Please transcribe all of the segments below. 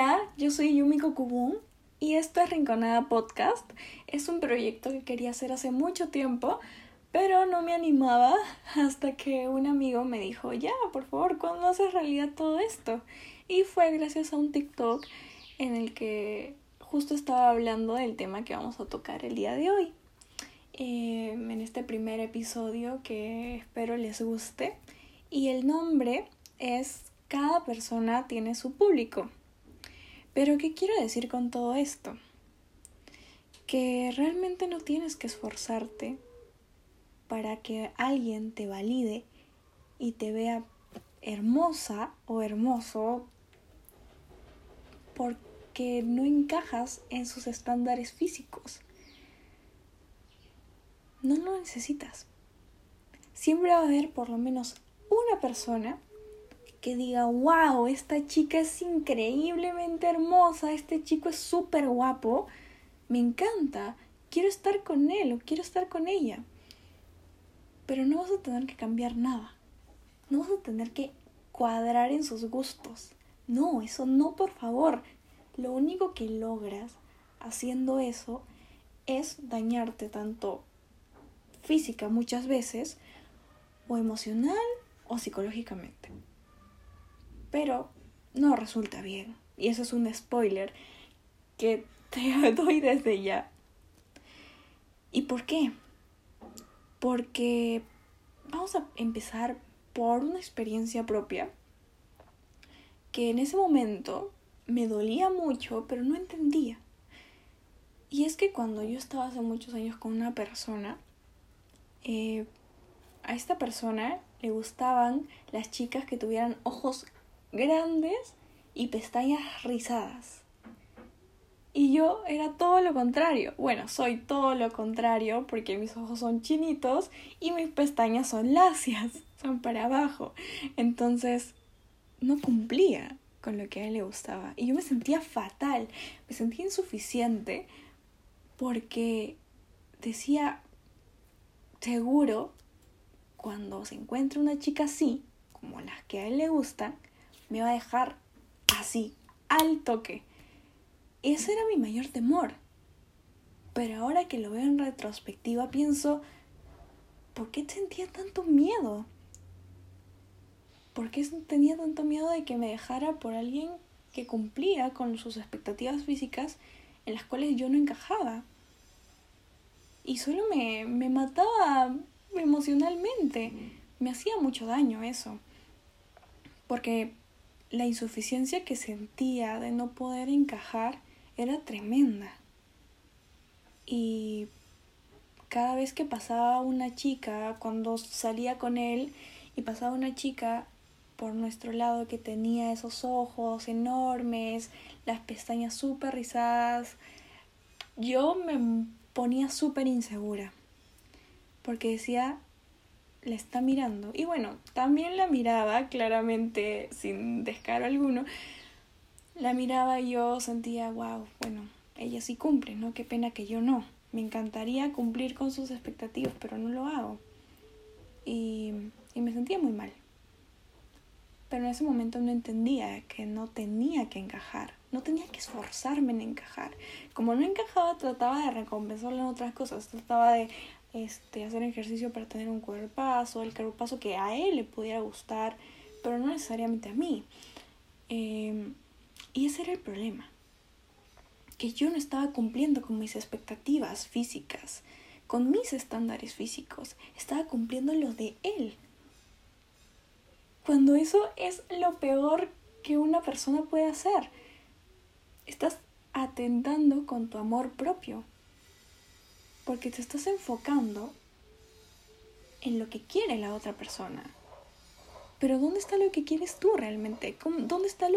Hola, yo soy Yumiko Kubun y esto es Rinconada Podcast. Es un proyecto que quería hacer hace mucho tiempo, pero no me animaba hasta que un amigo me dijo, ya, por favor, ¿cuándo haces realidad todo esto? Y fue gracias a un TikTok en el que justo estaba hablando del tema que vamos a tocar el día de hoy. Eh, en este primer episodio que espero les guste. Y el nombre es Cada persona tiene su público. Pero ¿qué quiero decir con todo esto? Que realmente no tienes que esforzarte para que alguien te valide y te vea hermosa o hermoso porque no encajas en sus estándares físicos. No lo necesitas. Siempre va a haber por lo menos una persona que diga, wow, esta chica es increíblemente hermosa, este chico es súper guapo, me encanta, quiero estar con él o quiero estar con ella. Pero no vas a tener que cambiar nada, no vas a tener que cuadrar en sus gustos. No, eso no, por favor. Lo único que logras haciendo eso es dañarte tanto física muchas veces o emocional o psicológicamente pero no resulta bien. Y eso es un spoiler que te doy desde ya. ¿Y por qué? Porque vamos a empezar por una experiencia propia que en ese momento me dolía mucho, pero no entendía. Y es que cuando yo estaba hace muchos años con una persona, eh, a esta persona le gustaban las chicas que tuvieran ojos grandes y pestañas rizadas. Y yo era todo lo contrario. Bueno, soy todo lo contrario porque mis ojos son chinitos y mis pestañas son lacias, son para abajo. Entonces, no cumplía con lo que a él le gustaba. Y yo me sentía fatal, me sentía insuficiente porque decía, seguro, cuando se encuentra una chica así, como las que a él le gustan, me va a dejar así, al toque. Ese era mi mayor temor. Pero ahora que lo veo en retrospectiva pienso, ¿por qué sentía tanto miedo? ¿Por qué tenía tanto miedo de que me dejara por alguien que cumplía con sus expectativas físicas en las cuales yo no encajaba? Y solo me, me mataba emocionalmente. Me hacía mucho daño eso. Porque la insuficiencia que sentía de no poder encajar era tremenda. Y cada vez que pasaba una chica, cuando salía con él y pasaba una chica por nuestro lado que tenía esos ojos enormes, las pestañas súper rizadas, yo me ponía súper insegura. Porque decía, la está mirando. Y bueno, también la miraba, claramente sin descaro alguno. La miraba y yo sentía, wow, bueno, ella sí cumple, ¿no? Qué pena que yo no. Me encantaría cumplir con sus expectativas, pero no lo hago. Y, y me sentía muy mal. Pero en ese momento no entendía que no tenía que encajar, no tenía que esforzarme en encajar. Como no encajaba, trataba de recompensarlo en otras cosas, trataba de este, hacer ejercicio para tener un cuerpazo, el cuerpazo que a él le pudiera gustar, pero no necesariamente a mí. Em, y ese era el problema, que yo no estaba cumpliendo con mis expectativas físicas, con mis estándares físicos, estaba cumpliendo los de él. Cuando eso es lo peor que una persona puede hacer, estás atentando con tu amor propio, porque te estás enfocando en lo que quiere la otra persona. Pero ¿dónde está lo que quieres tú realmente? ¿Dónde están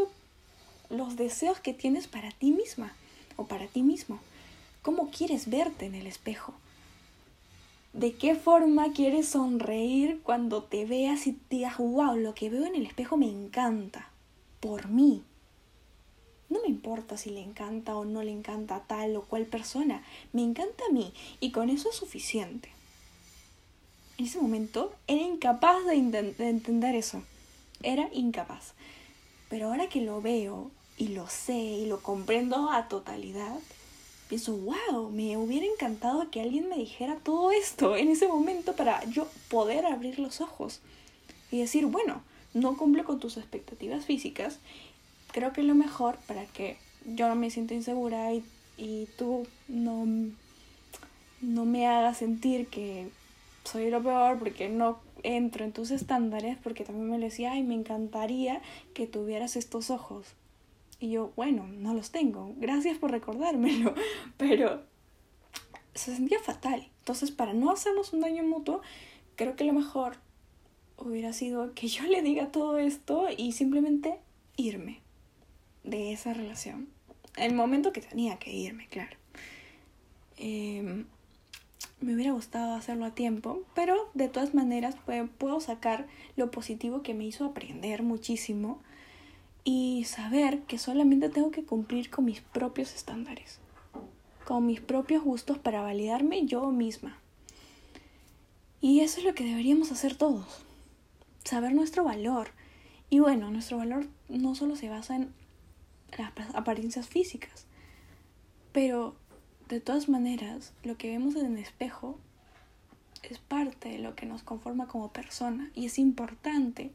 los deseos que tienes para ti misma o para ti mismo? ¿Cómo quieres verte en el espejo? ¿De qué forma quieres sonreír cuando te veas y digas, wow, lo que veo en el espejo me encanta? Por mí. No me importa si le encanta o no le encanta a tal o cual persona, me encanta a mí y con eso es suficiente. En ese momento era incapaz de, entender eso, era incapaz. Pero ahora que lo veo y lo sé y lo comprendo a totalidad, pienso, wow, me hubiera encantado que alguien me dijera todo esto en ese momento para yo poder abrir los ojos y decir, bueno, no cumple con tus expectativas físicas, creo que lo mejor para que yo no me sienta insegura y, y tú no, no me hagas sentir que soy lo peor porque no entro en tus estándares, porque también me decía, ay, me encantaría que tuvieras estos ojos. Y yo, bueno, no los tengo, gracias por recordármelo, pero se sentía fatal. Entonces, para no hacernos un daño mutuo, creo que lo mejor hubiera sido que yo le diga todo esto y simplemente irme de esa relación. El momento que tenía que irme, claro. Eh, me hubiera gustado hacerlo a tiempo, pero de todas maneras puedo sacar lo positivo que me hizo aprender muchísimo y saber que solamente tengo que cumplir con mis propios estándares, con mis propios gustos para validarme yo misma. Y eso es lo que deberíamos hacer todos, saber nuestro valor. Y bueno, nuestro valor no solo se basa en las apariencias físicas, pero de todas maneras, lo que vemos en el espejo es parte de lo que nos conforma como persona y es importante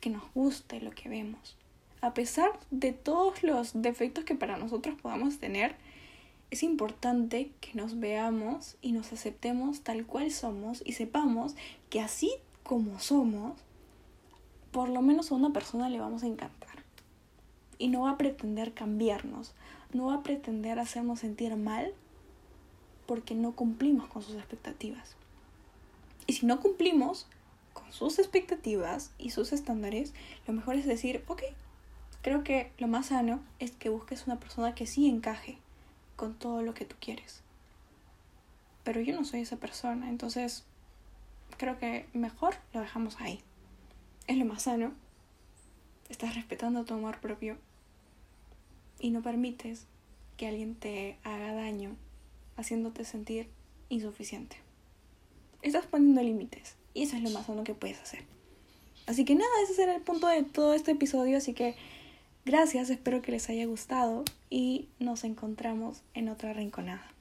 que nos guste lo que vemos. A pesar de todos los defectos que para nosotros podamos tener, es importante que nos veamos y nos aceptemos tal cual somos y sepamos que así como somos, por lo menos a una persona le vamos a encantar. Y no va a pretender cambiarnos, no va a pretender hacernos sentir mal porque no cumplimos con sus expectativas. Y si no cumplimos con sus expectativas y sus estándares, lo mejor es decir, ok, creo que lo más sano es que busques una persona que sí encaje con todo lo que tú quieres. Pero yo no soy esa persona, entonces creo que mejor lo dejamos ahí. Es lo más sano. Estás respetando tu amor propio y no permites que alguien te haga daño haciéndote sentir insuficiente. Estás poniendo límites y eso es lo más sano que puedes hacer. Así que nada, ese será el punto de todo este episodio, así que gracias, espero que les haya gustado y nos encontramos en otra rinconada.